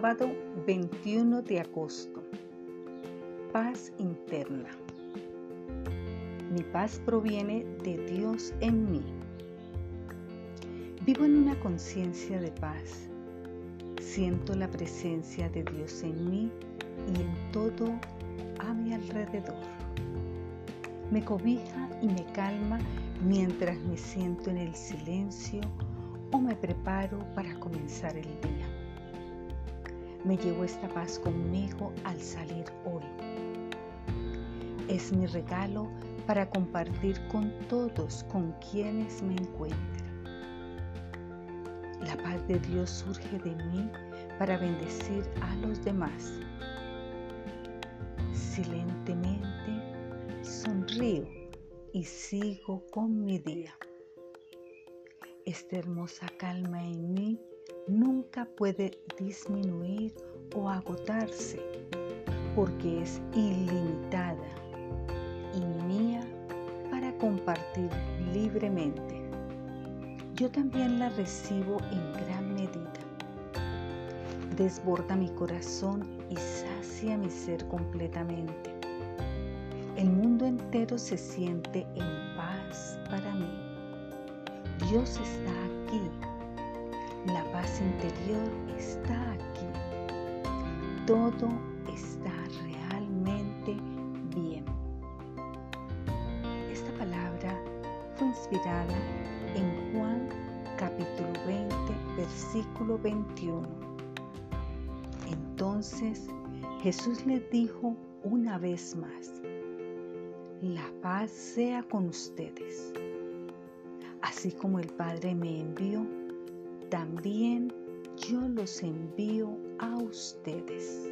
Sábado 21 de agosto. Paz interna. Mi paz proviene de Dios en mí. Vivo en una conciencia de paz. Siento la presencia de Dios en mí y en todo a mi alrededor. Me cobija y me calma mientras me siento en el silencio o me preparo para comenzar el día. Me llevo esta paz conmigo al salir hoy. Es mi regalo para compartir con todos con quienes me encuentren. La paz de Dios surge de mí para bendecir a los demás. Silentemente sonrío y sigo con mi día. Esta hermosa calma en mí nunca puede disminuir o agotarse porque es ilimitada y mía para compartir libremente. Yo también la recibo en gran medida. Desborda mi corazón y sacia mi ser completamente. El mundo entero se siente en paz para mí. Dios está aquí la paz interior está aquí. Todo está realmente bien. Esta palabra fue inspirada en Juan capítulo 20, versículo 21. Entonces Jesús le dijo una vez más, la paz sea con ustedes. Así como el Padre me envió, también yo los envío a ustedes.